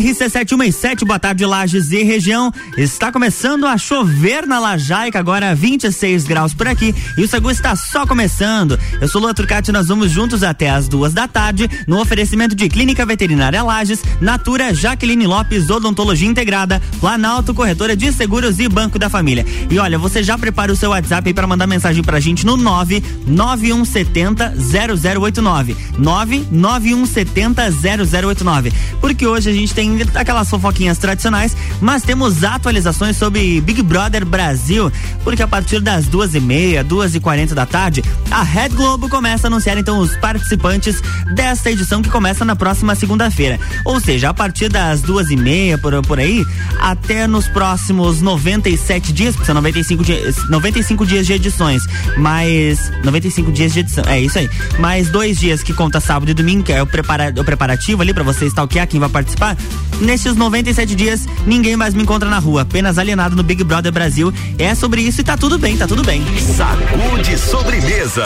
RC717, boa tarde, Lages e região. Está começando a chover na Lajaica, agora 26 graus por aqui. E o Sagu está só começando. Eu sou Lua Turcati, nós vamos juntos até as duas da tarde, no oferecimento de Clínica Veterinária Lages, Natura, Jaqueline Lopes, Odontologia Integrada, Planalto, Corretora de Seguros e Banco da Família. E olha, você já prepara o seu WhatsApp aí para mandar mensagem pra gente no 99170 0089. 99170 0089. Porque hoje a gente tem tem aquelas fofoquinhas tradicionais, mas temos atualizações sobre Big Brother Brasil, porque a partir das duas e meia, duas e quarenta da tarde, a Red Globo começa a anunciar então os participantes desta edição que começa na próxima segunda-feira. Ou seja, a partir das duas e meia por, por aí, até nos próximos 97 dias, porque são 95 dias, 95 dias de edições, mais 95 dias de edição, é isso aí. Mais dois dias que conta sábado e domingo, que é o, prepara, o preparativo ali para você stalkear quem vai participar. Nesses 97 dias, ninguém mais me encontra na rua, apenas alienado no Big Brother Brasil. É sobre isso e tá tudo bem, tá tudo bem. Sacude sobremesa.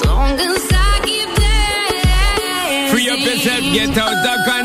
As long as I keep dancing. Free up yourself, get out of control.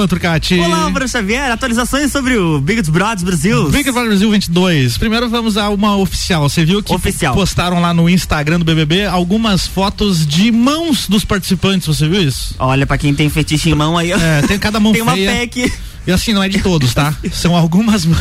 Olá, Turcati. Olá, Bruno Xavier, atualizações sobre o Big Brothers Brasil. Big Brother Brasil 22. Primeiro vamos a uma oficial. Você viu que Oficial. postaram lá no Instagram do BBB algumas fotos de mãos dos participantes. Você viu isso? Olha, pra quem tem fetiche em mão aí. É, tem cada mão tem uma feia. PEC. E assim, não é de todos, tá? São algumas mãos.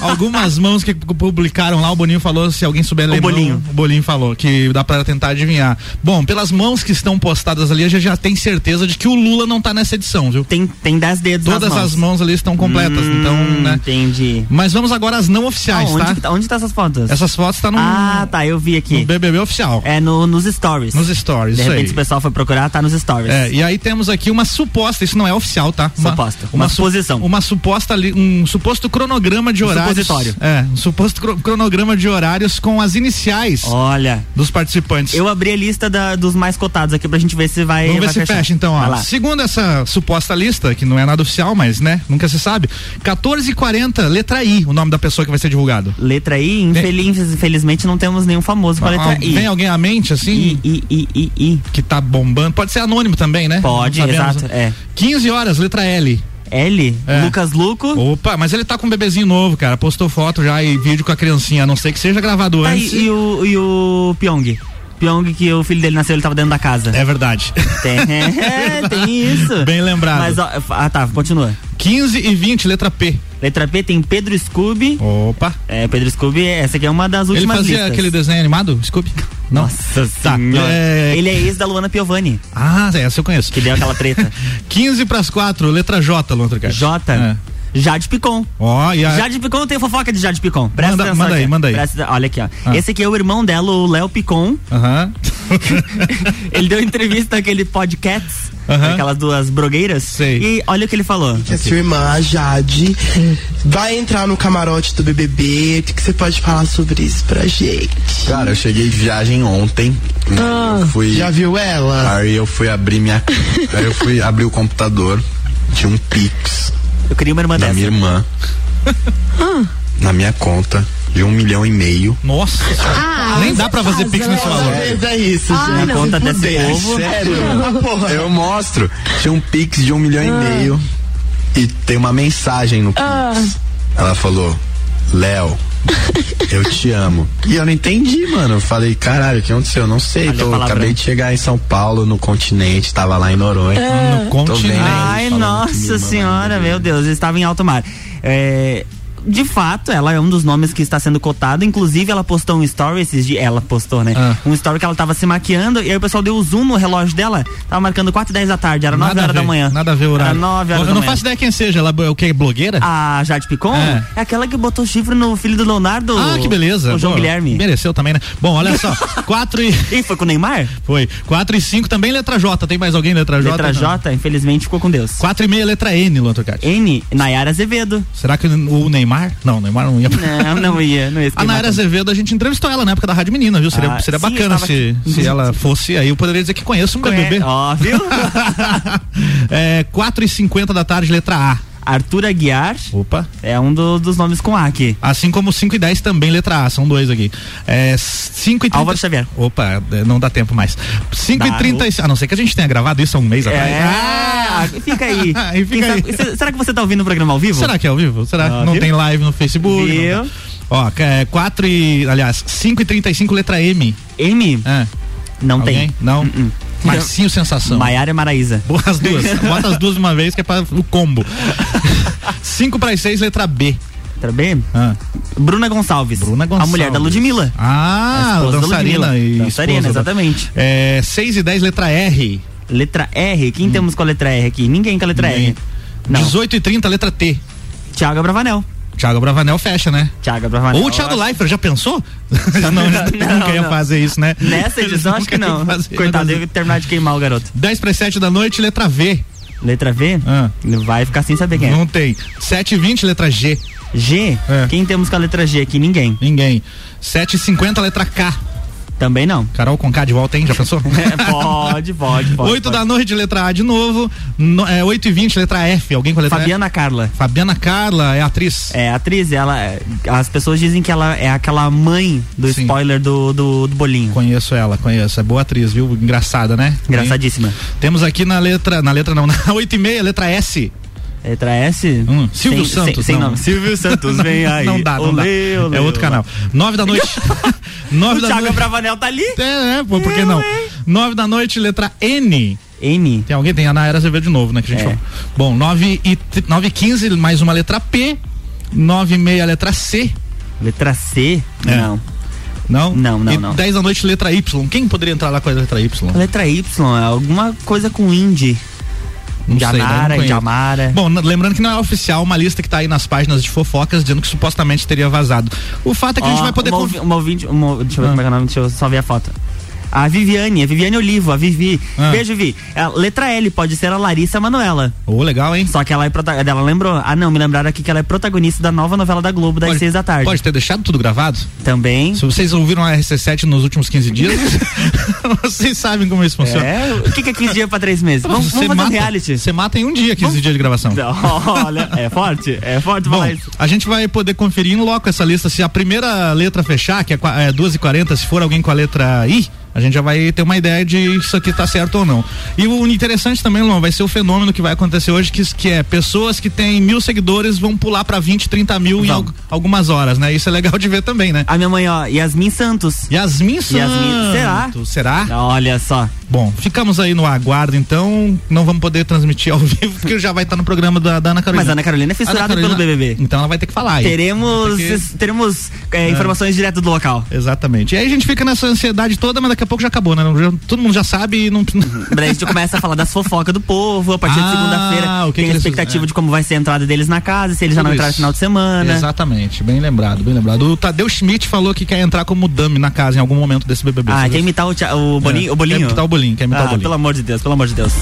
algumas mãos que publicaram lá. O Boninho falou, se alguém souber ler. Bolinho. mão, O Bolinho falou, que dá pra tentar adivinhar. Bom, pelas mãos que estão postadas ali, a gente já tem certeza de que o Lula não tá nessa edição, viu? Tem, tem dez dedos Todas mãos. as mãos ali estão completas, Hum, então, né? Entendi. Mas vamos agora às não oficiais, Ah, onde, tá? tá? onde tá essas fotos? Essas fotos tá no, Ah, tá, eu vi no aqui. BBB oficial. É no, nos stories. Nos stories, De repente aí. o pessoal foi procurar, tá nos stories. É, e aí temos aqui uma suposta, isso não é oficial, tá? Uma, Suposta, uma su- suposição. Uma suposta um suposto cronograma de horários. supositório. É, um suposto cro- cronograma de horários com as iniciais Olha, dos participantes. eu abri a lista da- dos mais cotados aqui pra gente ver se vai. Vamos ver vai se fechar. fecha então, ó. Segundo essa suposta lista, que não é nada oficial, mas né, nunca se sabe, 14h40, letra I, o nome da pessoa que vai ser divulgado. Letra I, infeliz, infelizmente não temos nenhum famoso com a letra I. Vem alguém à mente, assim, I, I, I, I, I. que tá bombando? Pode ser anônimo também, né? Pode, exato, é. 15 horas, letra L. L, É. Lucas Luco. Opa, mas ele tá com um bebezinho novo, cara. Postou foto já e vídeo com a criancinha, a não sei que seja gravado Tá, antes. e, e o, e o Pyong? Pyong, que o filho dele nasceu, ele tava dentro da casa. É verdade. Tem, é, tem isso. Bem lembrado. Mas, ó, ah, tá, continua. 15 e 20, letra P. Letra P tem Pedro Scooby. Opa. É, Pedro Scooby, essa aqui é uma das Ele últimas fazia listas. aquele desenho animado? Scooby? Não. Nossa Tá, senhora. é- Ele é ex da Luana Piovani, Ah, essa eu conheço. que deu aquela treta. 15 pras 4, letra J, Luan. J. É. Jade Picon. Ó, e a... Jade Picon tem fofoca de Jade Picon. Presta Manda- atenção manda aqui. aí, manda aí. Presta- olha aqui, ó. Ah. Esse aqui é o irmão dela, o Léo Picon. Aham. Ele deu entrevista naquele podcast, Aham. aquelas duas brogueiras. Sei. E olha o que ele falou. que a sua irmã, a Jade, vai entrar no camarote do BBB. O que você pode falar sobre isso pra gente? Cara, eu cheguei de viagem ontem. eu fui. Já viu ela? Aí eu fui abrir minha. aí eu fui abrir o computador. Tinha um Pix Eu queria uma irmã da dessa. minha irmã. na minha conta de um milhão e meio. Nossa. Nem dá pra fazer pix nesse valor. Mas é isso, Na gente. conta desse povo. Sério? Ah. Eu mostro. Tinha um Pix de um milhão e meio. E tem uma mensagem no Pix. Ela falou: Léo. Eu te amo. E eu não entendi, mano. Eu falei, caralho, o que aconteceu? Eu não sei. Tô, palavrão. acabei de chegar em São Paulo, no continente, tava lá em Noronha. No Tô continente. Ai, nossa senhora, meu Deus, eu estava em alto mar. É, de fato, ela é um dos nomes que está sendo cotado. Inclusive, ela postou um story esses dias. Ela postou, né? Ah. Um story que ela tava se maquiando e aí o pessoal deu zoom no relógio dela. Tava marcando 4 e 10 da tarde, era 9 Nada a horas da manhã. Nada a ver o horário. Era 9 horas Eu da não manhã. faço ideia quem seja. Ela é o que? Blogueira? A Jade Picon É. é. aquela que botou chifre no filho do Leonardo. Ah, que beleza. O João Guilherme. Mereceu também, né? Bom, olha só. 4 e. E foi com o Neymar? Foi. 4 e 5 também letra J. Tem mais alguém letra J? Letra J, infelizmente ficou com Deus. 4 e meia letra N, Luan Turcati. N, Nayara Azevedo. Será que o Neymar? Não, o Neymar não ia. Não, não ia, não ia. A Nayara. Azevedo, a gente entrevistou ela na época da Rádio Menina, viu? Seria, Ah, seria sim, bacana se, aqui. se ela fosse aí. Eu poderia dizer que conheço um BBB. Ó, viu? é, 4 e 50 da tarde, letra A. Arthur Aguiar Opa. é um do- dos nomes com A aqui. Assim como 5 e 10 também, letra A. São dois aqui. É, 5 e 30. Álvaro Xavier. Opa, é, não dá tempo mais. 5 e Dá, 30. A não ser que a gente tenha gravado isso há um mês atrás. É, fica aí. E fica aí. sabe- se- será que você tá ouvindo o programa ao vivo? Será que é ao vivo? Será? Ah, não viu? tem live no Facebook? Viu? não. Ó, é 4 e. Aliás, 5 e 35, letra M. M? É. Não Alguém? tem. Não? Uh-uh. Marcinho Sensação. Maiara e Maraísa. Boa as duas. Bota as duas de uma vez que é para o combo. 5 para 6, letra B. Letra B? Ah. Bruna Gonçalves. Bruna Gonçalves. A mulher da Ludmilla. Ah, A esposa da dançarina Ludmilla. Dançarina, da- exatamente. É, 6 e 10, letra R. Letra R. Quem temos com a letra R aqui? Ninguém com a letra Hum. Ninguém. R. Não. 18 e 30, letra T. Thiago Bravanel. Thiago Bravanel fecha, né? Thiago Bravanel. Ou o Thiago Leifert, já pensou? não, eles Não, nunca ia não. fazer isso, né? Nessa edição, acho que não. fazer, Coitado, né? eu ia terminar de queimar o garoto. 10 para 7 da noite, letra V. Letra V? Ah. Vai ficar sem saber quem é. Não tem. 7 e 20, letra G. G? É. Quem temos com a letra G aqui? Ninguém. Ninguém. 7 e 50, letra K. Também não. Carol com K de volta, hein? Já pensou? É, pode, pode, pode. 8 pode. da noite, letra A de novo. No, é, 8 e 20, letra F. Alguém com a letra Fabiana Carla. F? Fabiana Carla é atriz. É, atriz, ela. As pessoas dizem que ela é aquela mãe do Sim. spoiler do, do, do bolinho. Conheço ela, conheço. É boa atriz, viu? Engraçada, né? Engraçadíssima. Tem- Temos aqui na letra. Na letra não, na 8 e meia, letra S. Letra S? Hum, Silvio Sem- Santos. Sem, sem não. nome. Silvio Santos, vem aí. Não dá, não dá. Olê, olê, é outro olê. canal. 9 da noite. 9 O da Thiago noite. Bravanel tá ali? É, é, pô, por que não? 9 da noite, letra N. N. Tem alguém? Tem a Naira Azevedo de novo, né? Que a gente É. falou. Bom, 9 e, 9 e 15, mais uma letra P. 9 e meia, letra C. Letra C? É. Não. Não? Não, não, e não. 10 da noite, letra Y. Quem poderia entrar lá com a letra Y? Letra Y é alguma coisa com Indy. Não de sei? Não Anara, de conheço. Amara. Bom, lembrando que não é oficial uma lista que tá aí nas páginas de fofocas dizendo que supostamente teria vazado. O fato é que a gente vai poder. uma, ouvi- uma ouvinte, uma- deixa eu ver Ah. como é que é o nome, deixa eu só ver a foto. A Viviane, a Viviane Olivo, a Vivi. Ah. Beijo, Vi. A letra L pode ser a Larissa Manuela. Ô, legal, hein? Só que ela é prota- ela lembrou. Ah, não, me lembraram aqui que ela é protagonista da nova novela da Globo das Pode- seis da tarde. Pode ter deixado tudo gravado? Também. Se vocês ouviram a RC7 nos últimos 15 dias, vocês sabem como isso funciona. É, o que, que é 15 dias pra 3 meses? Vamos, vamos fazer mata, um reality. Você mata em um dia 15 dias de gravação. Olha, é forte? É forte Bom, isso. a gente vai poder conferir em loco essa lista. Se a primeira letra fechar, que é, é 2h40, se for alguém com a letra I, a gente já vai ter uma ideia de isso aqui tá certo ou não. E o interessante também, Luan, vai ser o fenômeno que vai acontecer hoje, que, que é pessoas que têm mil seguidores vão pular pra 20, 30 mil em al- algumas horas, né? Isso é legal de ver também, né? A minha mãe, ó, Yasmin Santos. Yasmin Santos. Yasmin- será? Será? Olha só. Bom, ficamos aí no aguardo, então não vamos poder transmitir ao vivo, porque já vai estar no programa da, da Ana Carolina. Mas a Ana Carolina é fissurada Ana Carolina- pelo BBB. Então ela vai ter que falar aí. Teremos, teremos é, informações direto do local. Exatamente. E aí a gente fica nessa ansiedade toda, mas daqui a pouco já acabou, né? Já- todo mundo já sabe e não. Daí a gente começa a falar das fofocas do povo. A partir Ah, de segunda-feira o que tem a expectativa fizeram? de como vai ser a entrada deles na casa, se eles já Tudo não entraram no final de semana. Exatamente, bem lembrado, bem lembrado. O Tadeu Schmidt falou que quer entrar como dummy na casa em algum momento desse BBB. Ah, quer imitar o, o, bolinho, É, o bolinho? Quer imitar o bolinho, quer imitar ah, o bolinho. pelo amor de Deus, pelo amor de Deus.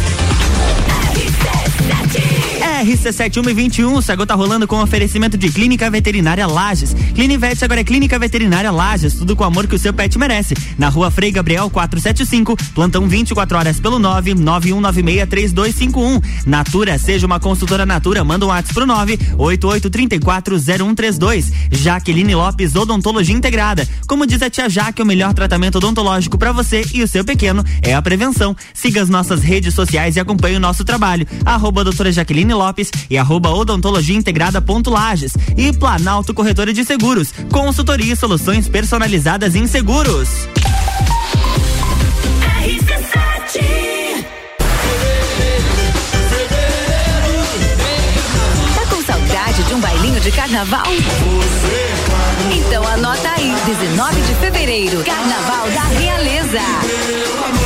RC7121, o tá rolando com oferecimento de Clínica Veterinária Lages. Clinivete agora é Clínica Veterinária Lages, tudo com o amor que o seu pet merece. Na rua Frei Gabriel 475, plantão 24 horas pelo 991963251. Natura, seja uma consultora Natura, manda um WhatsApp pro 988340132. Jaqueline Lopes, Odontologia Integrada. Como diz a tia Jaque, o melhor tratamento odontológico para você e o seu pequeno é a prevenção. Siga as nossas redes sociais e acompanhe o nosso trabalho. Arroba doutora Jaqueline Lopes e arroba odontologia integrada ponto Lages. E Planalto Corretora de Seguros. Consultoria e soluções personalizadas em seguros. Tá com saudade de um bailinho de carnaval? Então anota aí, 19 de fevereiro, Carnaval da Realeza.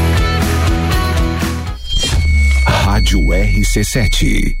Rádio RC7.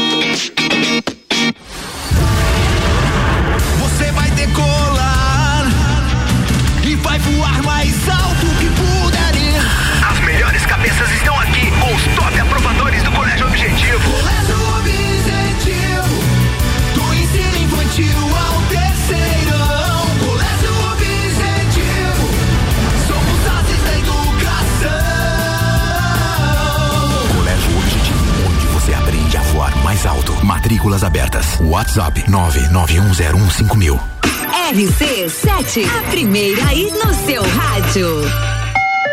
Matrículas abertas. WhatsApp 991015000. RC7, a primeira aí no seu rádio.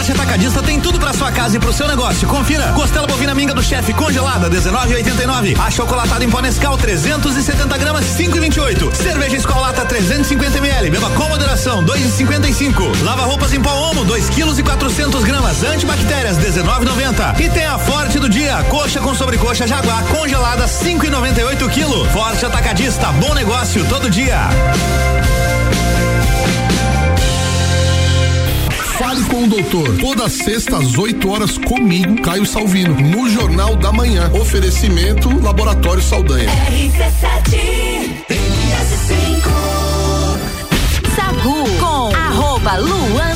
Forte Atacadista tem tudo para sua casa e pro seu negócio. Confira: costela bovina minga do chefe congelada 19,89. A chocolatada em pó Nescau 370 gramas 5,28. Cerveja Escolata 350 ml. Beba com moderação 2,55. Lava roupas em pó Omo 2 quilos e 400 gramas. Antibactérias 19,90. E tem a Forte do dia: coxa com sobrecoxa Jaguar congelada 5,98 quilo. Forte Atacadista, bom negócio todo dia. Fale com o doutor. Toda sexta às 8 horas comigo, Caio Salvino, no Jornal da Manhã. Oferecimento Laboratório Saldanha. RC7 Sagu com arroba Luan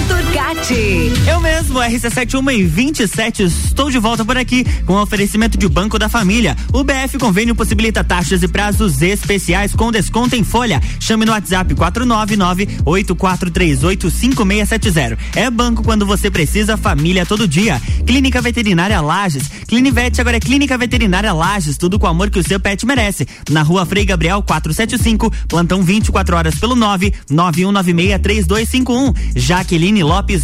Eu mesmo, RC71 e 27, estou de volta por aqui com oferecimento de Banco da Família. O BF Convênio possibilita taxas e prazos especiais com desconto em folha. Chame no WhatsApp 499-8438-5670. É banco quando você precisa, família todo dia. Clínica Veterinária Lages. Clinivete agora é Clínica Veterinária Lages, tudo com o amor que o seu pet merece. Na rua Frei Gabriel 475, plantão 24 horas pelo 9 9196 3251. Jaqueline Lopes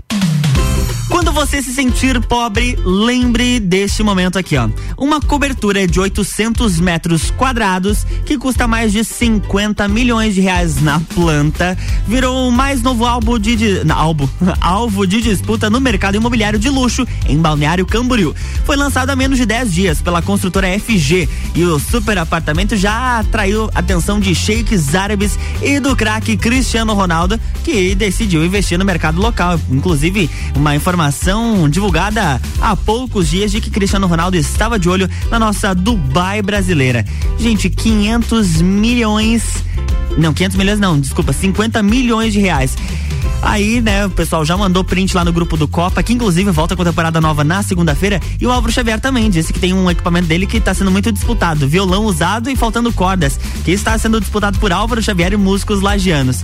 Quando você se sentir pobre, lembre deste momento aqui, ó. Uma cobertura de 800 metros quadrados que custa mais de 50 milhões de reais na planta virou o mais novo alvo de, de alvo, alvo de disputa no mercado imobiliário de luxo em Balneário Camboriú. Foi lançado há menos de 10 dias pela construtora FG e o super apartamento já atraiu atenção de sheiks árabes e do craque Cristiano Ronaldo, que decidiu investir no mercado local. Inclusive, uma informação divulgada há poucos dias de que Cristiano Ronaldo estava de olho na nossa Dubai brasileira. Gente, 500 milhões. Não, 500 milhões não, desculpa, 50 milhões de reais. Aí, né, o pessoal já mandou print lá no grupo do Copa, que inclusive volta com a temporada nova na segunda-feira. E o Álvaro Xavier também disse que tem um equipamento dele que está sendo muito disputado: violão usado e faltando cordas, que está sendo disputado por Álvaro Xavier e músicos lagianos.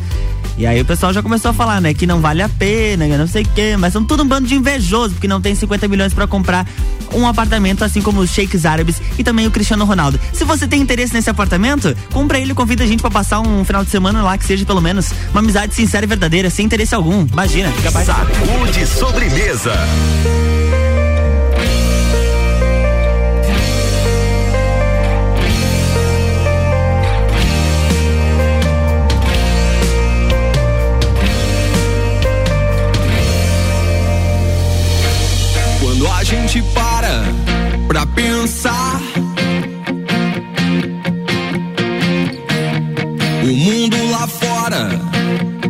E aí o pessoal já começou a falar, né, que não vale a pena, não sei o quê, mas são tudo um bando de invejoso, porque não tem 50 milhões para comprar um apartamento, assim como os sheiks árabes e também o Cristiano Ronaldo. Se você tem interesse nesse apartamento, compra ele, convida a gente para passar um final de semana lá, que seja pelo menos uma amizade sincera e verdadeira, sem interesse algum. Imagina, fica Sacude sobremesa. Gente para pra pensar, o mundo lá fora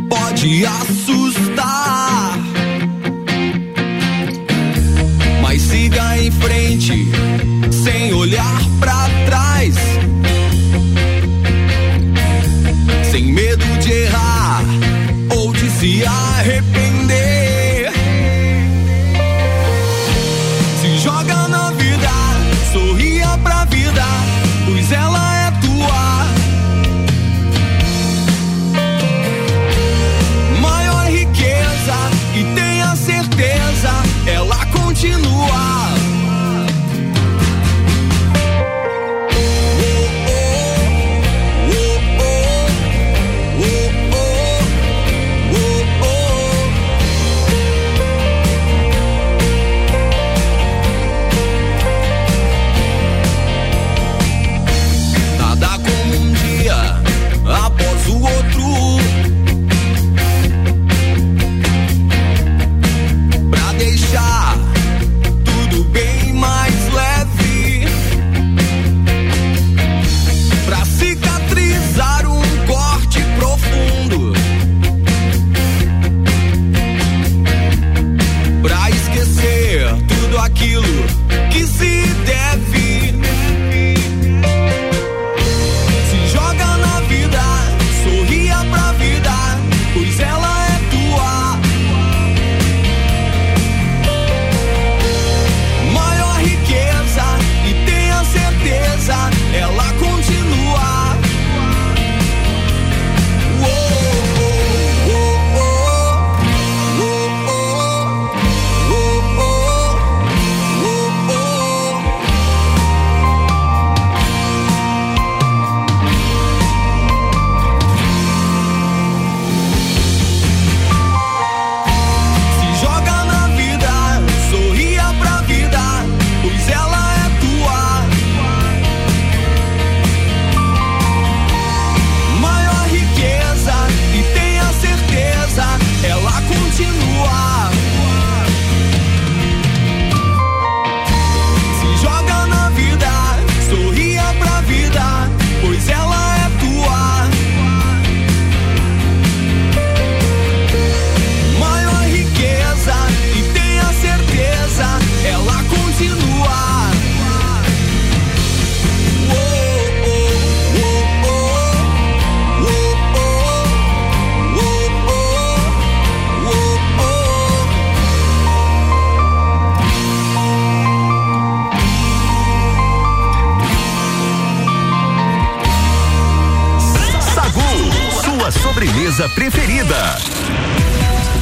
pode assustar. Mas siga em frente,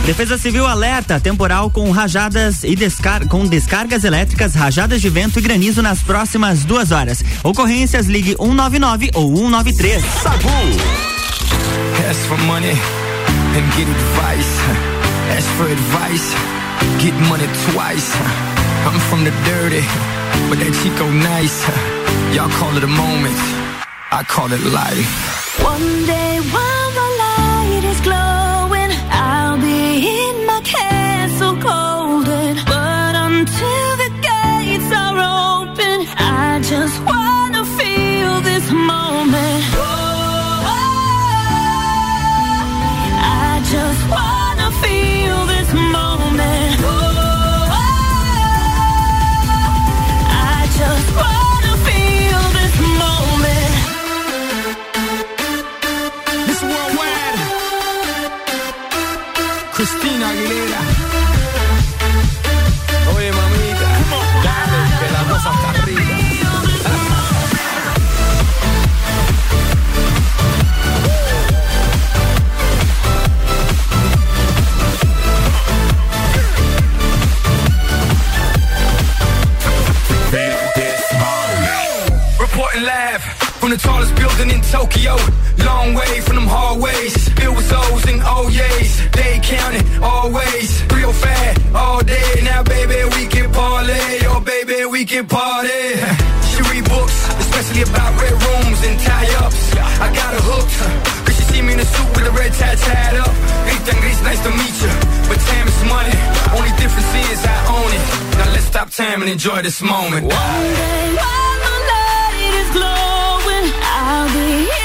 Defesa Civil alerta temporal com rajadas e descar com descargas elétricas, rajadas de vento e granizo nas próximas duas horas. Ocorrências ligue 199 ou 193. Sagu. Ask for money and get advice. Ask for advice, get money twice. I'm from the dirty, but that Chico nice. Y'all call it a moment, I call it life. One day while the light is glowing, que la baby, party. She read books, especially about red rooms and tie-ups. I got her hooked. Cause she see me in a suit with a red tie tied up. Ethan Gris, nice to meet you. But time is money. Only difference is I own it. Now let's stop time and enjoy this moment. One day while the light is glowing, I'll be in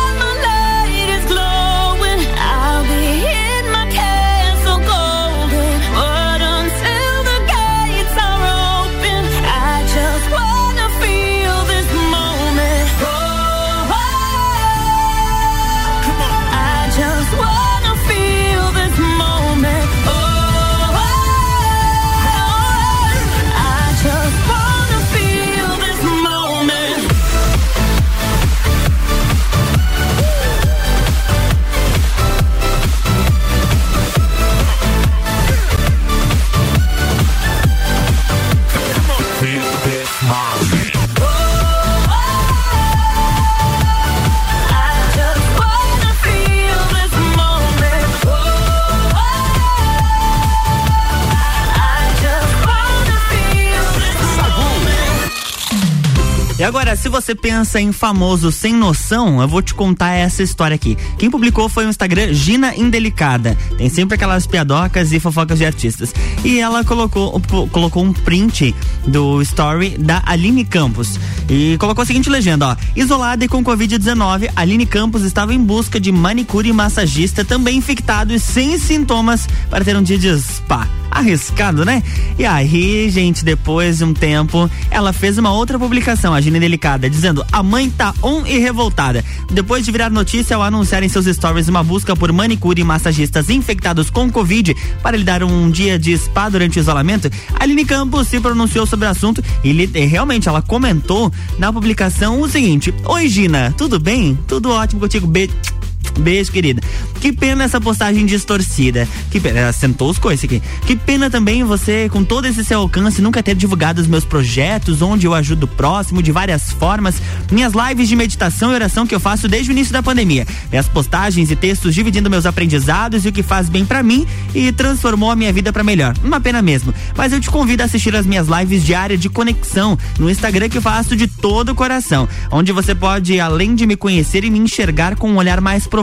agora, se você pensa em famoso sem noção, eu vou te contar essa história aqui. Quem publicou foi o Instagram Gina Indelicada. Tem sempre aquelas piadocas e fofocas de artistas. E ela colocou, colocou um print do story da Aline Campos. E colocou a seguinte legenda, ó. Isolada e com Covid-19, Aline Campos estava em busca de manicure e massagista, também infectado e sem sintomas, para ter um dia de spa. Arriscado, né? E aí, gente, depois de um tempo, ela fez uma outra publicação, a Gina Delicada, dizendo: A mãe tá on e revoltada. Depois de virar notícia ao anunciar em seus stories uma busca por manicure e massagistas infectados com Covid para lhe dar um dia de spa durante o isolamento, Aline Campos se pronunciou sobre o assunto e, e realmente ela comentou na publicação o seguinte: Oi, Gina, tudo bem? Tudo ótimo contigo? Beijo. Beijo, querida. Que pena essa postagem distorcida. Que pena, ela sentou os coisas aqui. Que pena também você, com todo esse seu alcance, nunca ter divulgado os meus projetos, onde eu ajudo o próximo de várias formas. Minhas lives de meditação e oração que eu faço desde o início da pandemia. Minhas postagens e textos dividindo meus aprendizados e o que faz bem para mim e transformou a minha vida para melhor. Uma pena mesmo. Mas eu te convido a assistir as minhas lives diárias de conexão no Instagram que eu faço de todo o coração. Onde você pode, além de me conhecer e me enxergar com um olhar mais profundo,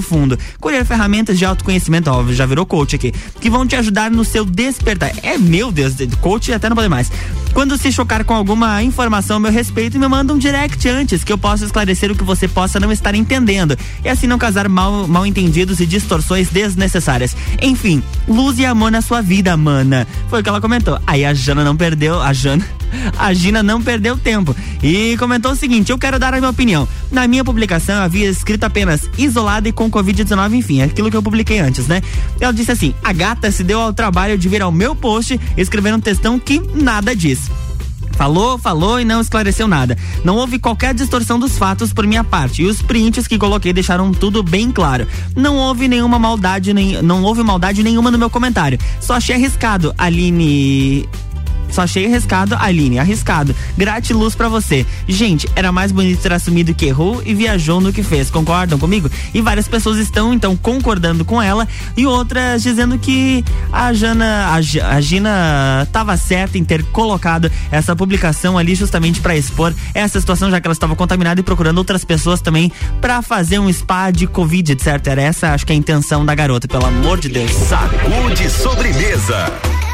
colher ferramentas de autoconhecimento, ó, já virou coach aqui, que vão te ajudar no seu despertar. É meu Deus, coach até não pode mais. Quando se chocar com alguma informação a meu respeito, me manda um direct antes, que eu possa esclarecer o que você possa não estar entendendo. E assim não causar mal, mal entendidos e distorções desnecessárias. Enfim, luz e amor na sua vida, mana. Foi o que ela comentou. Aí a Jana não perdeu, a Jana a Gina não perdeu tempo e comentou o seguinte: Eu quero dar a minha opinião. Na minha publicação havia escrito apenas isolada e com Covid-19, enfim, aquilo que eu publiquei antes, né? Ela disse assim: A gata se deu ao trabalho de vir ao meu post escrever um textão que nada diz. Falou, falou e não esclareceu nada. Não houve qualquer distorção dos fatos por minha parte. E os prints que coloquei deixaram tudo bem claro. Não houve nenhuma maldade, nem, não houve maldade nenhuma no meu comentário. Só achei arriscado. Aline só achei arriscado, Aline, arriscado. Gratiluz para você. Gente, era mais bonito ter assumido que errou e viajou no que fez. Concordam comigo? E várias pessoas estão, então, concordando com ela e outras dizendo que a Jana, a, a Gina estava certa em ter colocado essa publicação ali justamente para expor essa situação, já que ela estava contaminada e procurando outras pessoas também para fazer um spa de Covid, etc. Era essa, acho que é a intenção da garota, pelo amor de Deus. Sacude sobremesa.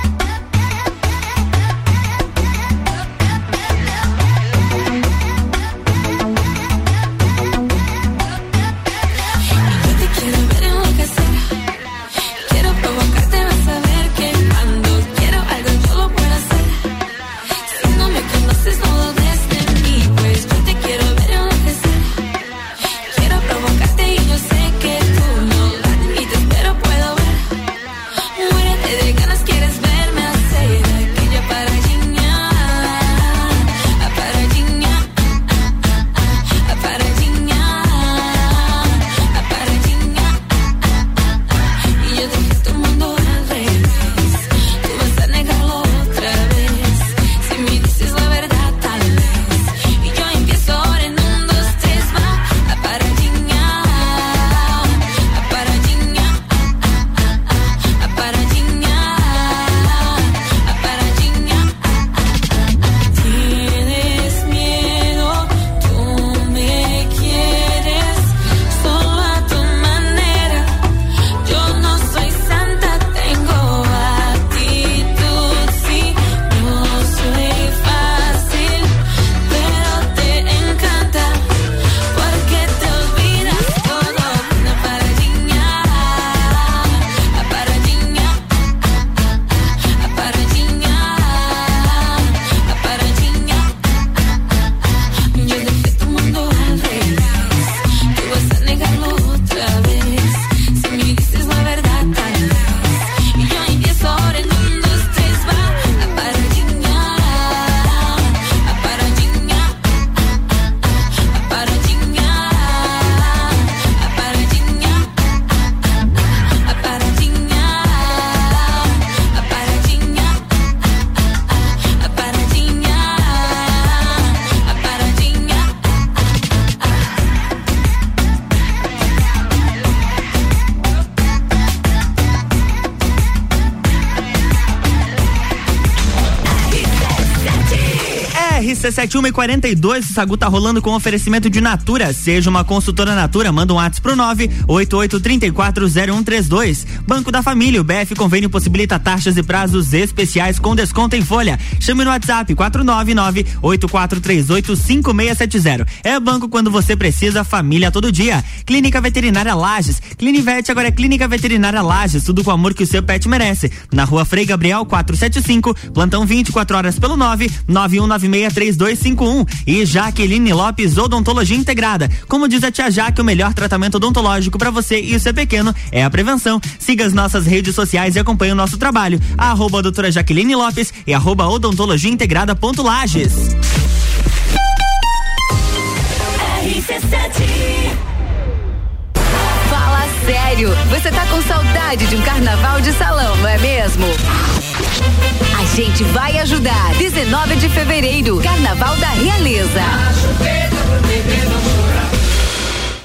RC71 e 42, o Sagu tá rolando com oferecimento de Natura. Seja uma consultora Natura, manda um WhatsApp pro 988340132. Banco da Família, o BF Convênio possibilita taxas e prazos especiais com desconto em folha. Chame no WhatsApp 499-8438-5670. É banco quando você precisa, família todo dia. Clínica Veterinária Lages. Clinivete agora é Clínica Veterinária Lages, tudo com o amor que o seu pet merece. Na rua Frei Gabriel 475, plantão 24 horas pelo 9 9196 3251 e Jaqueline Lopes Odontologia Integrada. Como diz a tia Jaque, o melhor tratamento odontológico para você e o seu pequeno é a prevenção. Siga as nossas redes sociais e acompanhe o nosso trabalho. A arroba doutora Jaqueline Lopes e arroba odontologia integrada ponto Lages. RC7 Fala fevereiro. Você tá com saudade de um carnaval de salão, não é mesmo? Gente vai ajudar. 19 de fevereiro, Carnaval da Realeza.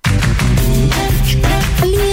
linha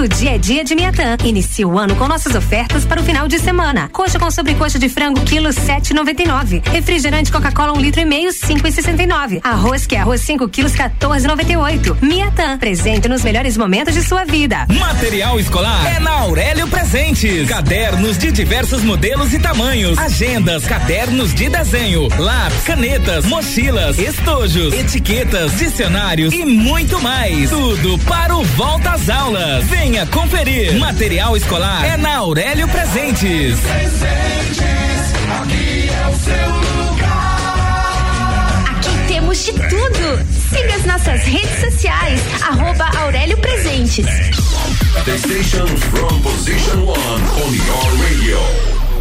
Todo dia é dia de Miatã. Inicie o ano com nossas ofertas para o final de semana. Coxa com sobrecoxa de frango, quilo sete noventa e nove. Refrigerante Coca-Cola, um litro e meio, cinco e sessenta e nove. Arroz que é arroz, cinco quilos, 14,98. noventa e oito. Miatã, presente nos melhores momentos de sua vida. Material escolar é na Aurélio Presentes. Cadernos de diversos modelos e tamanhos. Agendas, cadernos de desenho, lápis, canetas, mochilas, estojos, etiquetas, dicionários e muito mais. Tudo para o Volta às Aulas. Venha conferir. Material escolar é na Aurélio Presentes. aqui é o seu lugar. Aqui temos de tudo. Siga as nossas redes sociais, arroba Aurélio Presentes. The station from position one on your radio.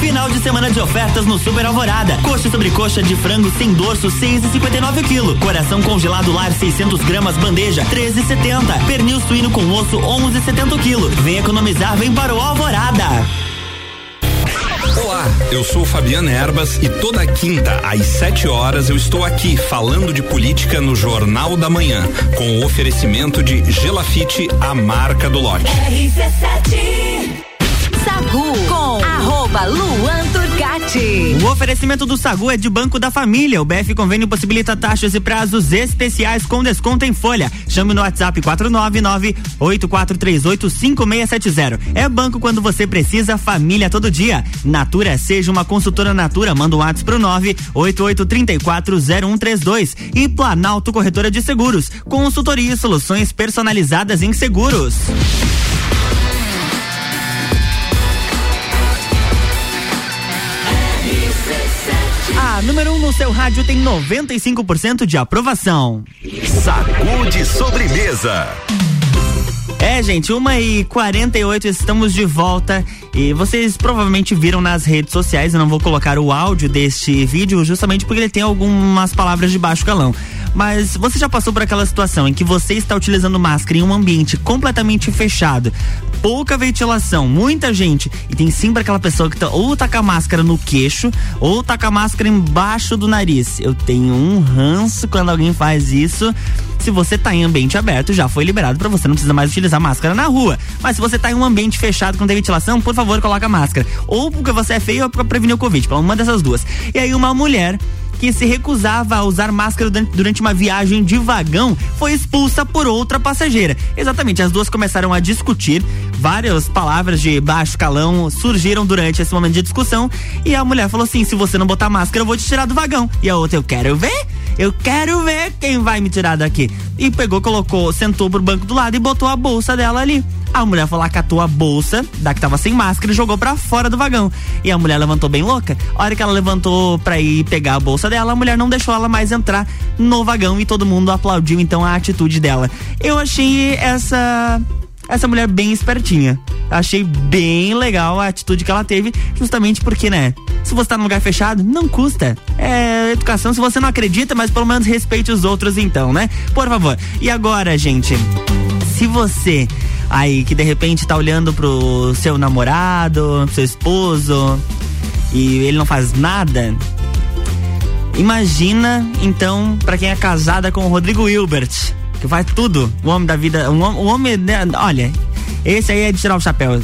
Final de semana de ofertas no Super Alvorada. Coxa sobre coxa de frango sem dorso, 6,59 kg. Coração congelado lar 600 gramas bandeja, 13,70. Pernil suíno com osso, 11,70 kg. Vem economizar, vem para o Alvorada. Olá, eu sou Fabiana Erbas e toda quinta às 7 horas eu estou aqui falando de política no Jornal da Manhã, com o oferecimento de Gelafite, a marca do lote. RC7 Sagu com arroba Luan Turcati. O oferecimento do Sagu é de Banco da Família. O BF Convênio possibilita taxas e prazos especiais com desconto em folha. Chame no WhatsApp 499-8438-5670. É banco quando você precisa, família todo dia. Natura, seja uma consultora Natura. Manda um WhatsApp pro 988340132. E Planalto Corretora de Seguros. Consultoria e soluções personalizadas em seguros. A número 1 um no seu rádio tem 95% de aprovação. Sacude sobremesa. É, gente, uma e 48 estamos de volta e vocês provavelmente viram nas redes sociais, eu não vou colocar o áudio deste vídeo justamente porque ele tem algumas palavras de baixo calão. Mas você já passou por aquela situação em que você está utilizando máscara em um ambiente completamente fechado, pouca ventilação, muita gente, e tem sempre aquela pessoa que tá, ou tá com a máscara no queixo, ou tá com a máscara embaixo do nariz. Eu tenho um ranço quando alguém faz isso. Se você tá em ambiente aberto, já foi liberado para você não precisa mais utilizar máscara na rua. Mas se você tá em um ambiente fechado com ventilação, por favor, coloca a máscara. Ou porque você é feio ou pra prevenir o Covid, uma dessas duas. E aí uma mulher que se recusava a usar máscara durante uma viagem de vagão foi expulsa por outra passageira. Exatamente, as duas começaram a discutir, várias palavras de baixo calão surgiram durante esse momento de discussão e a mulher falou assim: se você não botar máscara, eu vou te tirar do vagão. E a outra, eu quero ver? Eu quero ver quem vai me tirar daqui. E pegou, colocou, sentou pro banco do lado e botou a bolsa dela ali. A mulher foi lá, catou a bolsa, da que tava sem máscara, e jogou pra fora do vagão. E a mulher levantou bem louca. A hora que ela levantou pra ir pegar a bolsa dela, a mulher não deixou ela mais entrar no vagão e todo mundo aplaudiu então a atitude dela. Eu achei essa essa mulher bem espertinha. Achei bem legal a atitude que ela teve, justamente porque, né? Se você tá num lugar fechado, não custa. É educação se você não acredita, mas pelo menos respeite os outros então, né? Por favor. E agora, gente, se você aí que de repente tá olhando pro seu namorado, pro seu esposo e ele não faz nada, imagina então para quem é casada com o Rodrigo Hilbert, que faz tudo, o homem da vida, o homem, o homem né, olha, esse aí é de tirar o chapéu.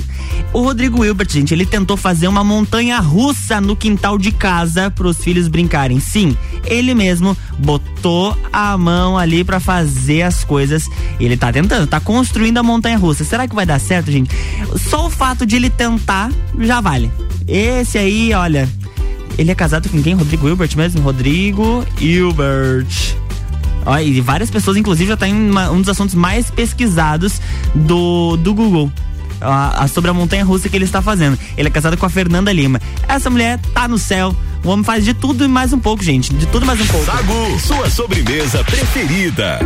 O Rodrigo Hilbert, gente, ele tentou fazer uma montanha russa no quintal de casa para os filhos brincarem. Sim, ele mesmo botou a mão ali para fazer as coisas. Ele tá tentando, tá construindo a montanha russa. Será que vai dar certo, gente? Só o fato de ele tentar já vale. Esse aí, olha, ele é casado com quem? Rodrigo Hilbert mesmo? Rodrigo Hilbert. Ó, e várias pessoas, inclusive, já tá em uma, um dos assuntos mais pesquisados do, do Google. A, a, sobre a montanha russa que ele está fazendo. Ele é casado com a Fernanda Lima. Essa mulher tá no céu. O homem faz de tudo e mais um pouco, gente. De tudo e mais um pouco. Sagu, sua sobremesa preferida.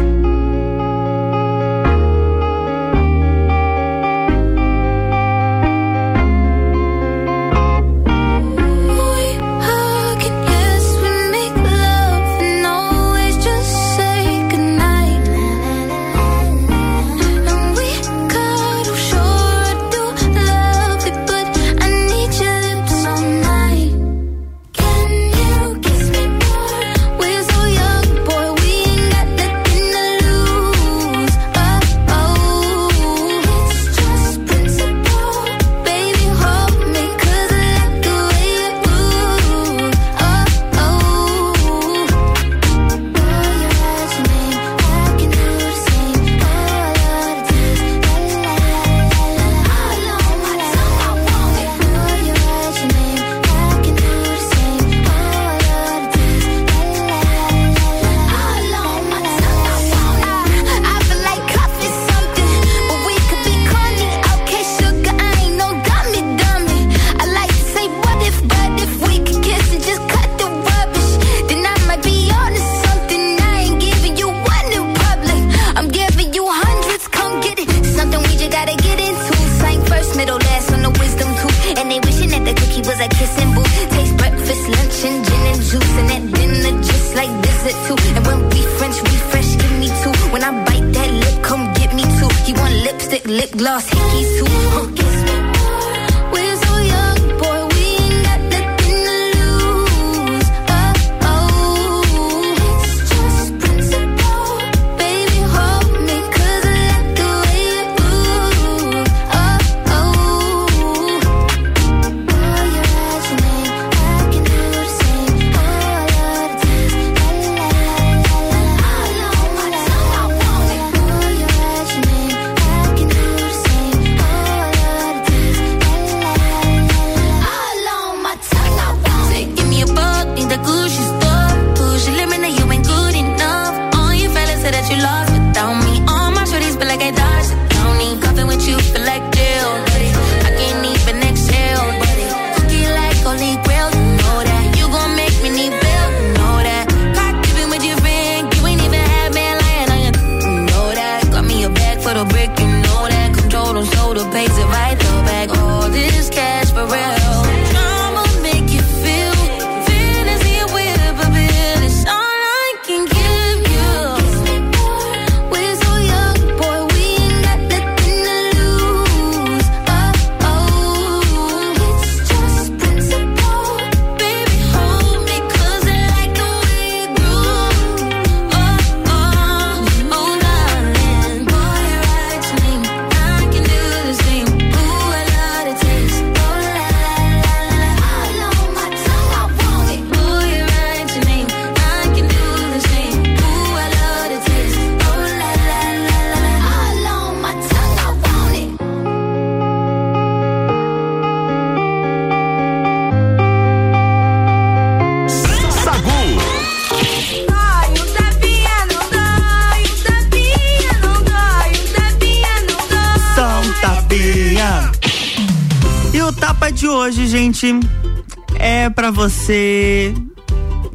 É pra você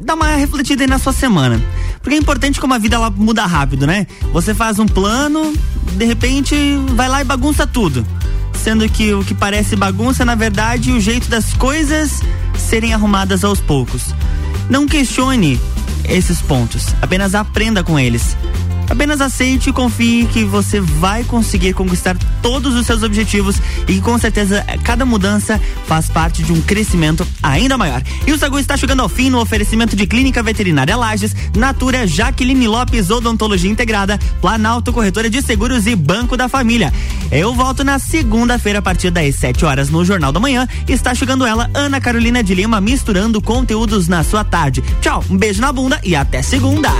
dar uma refletida aí na sua semana. Porque é importante como a vida ela muda rápido, né? Você faz um plano, de repente vai lá e bagunça tudo. Sendo que o que parece bagunça, na verdade, o jeito das coisas serem arrumadas aos poucos. Não questione esses pontos, apenas aprenda com eles. Apenas aceite e confie que você vai conseguir conquistar todos os seus objetivos e com certeza cada mudança faz parte de um crescimento ainda maior. E o Sagu está chegando ao fim no oferecimento de Clínica Veterinária Lages, Natura Jaqueline Lopes Odontologia Integrada, Planalto Corretora de Seguros e Banco da Família. Eu volto na segunda-feira a partir das 7 horas no Jornal da Manhã. Está chegando ela, Ana Carolina de Lima, misturando conteúdos na sua tarde. Tchau, um beijo na bunda e até segunda.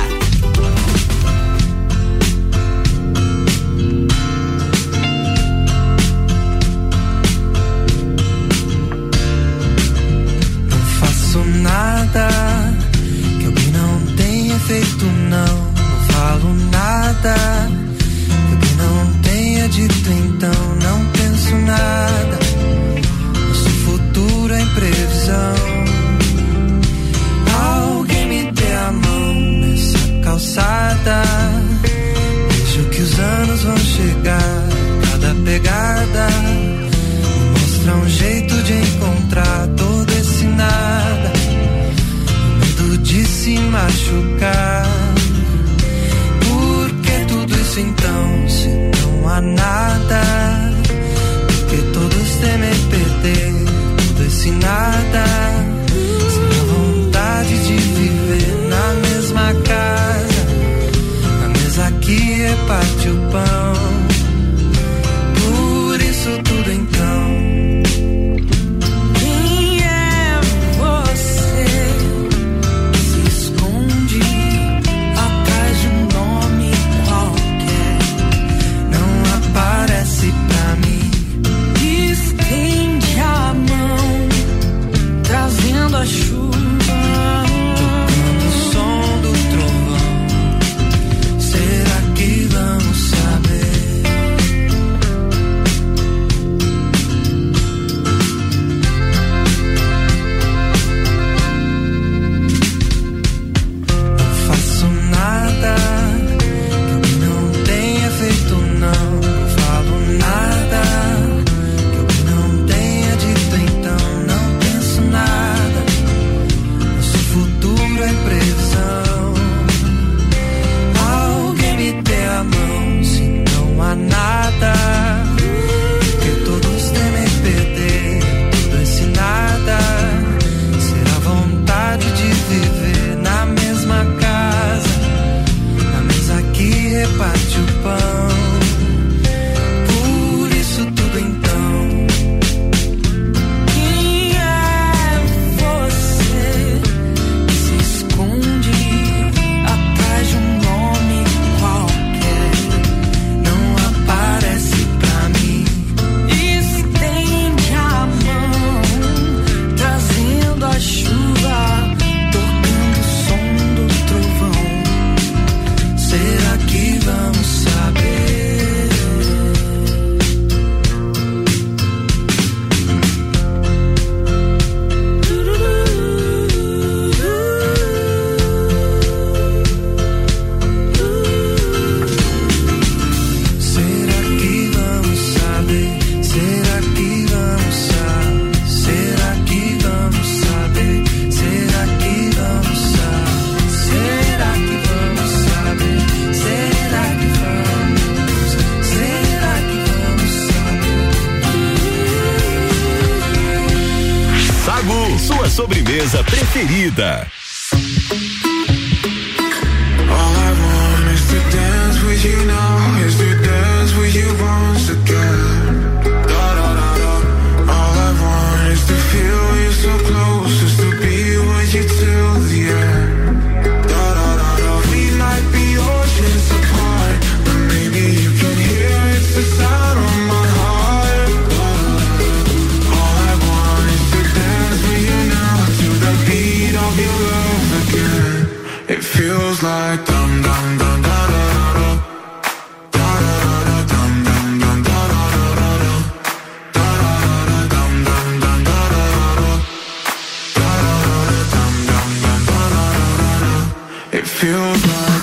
feels like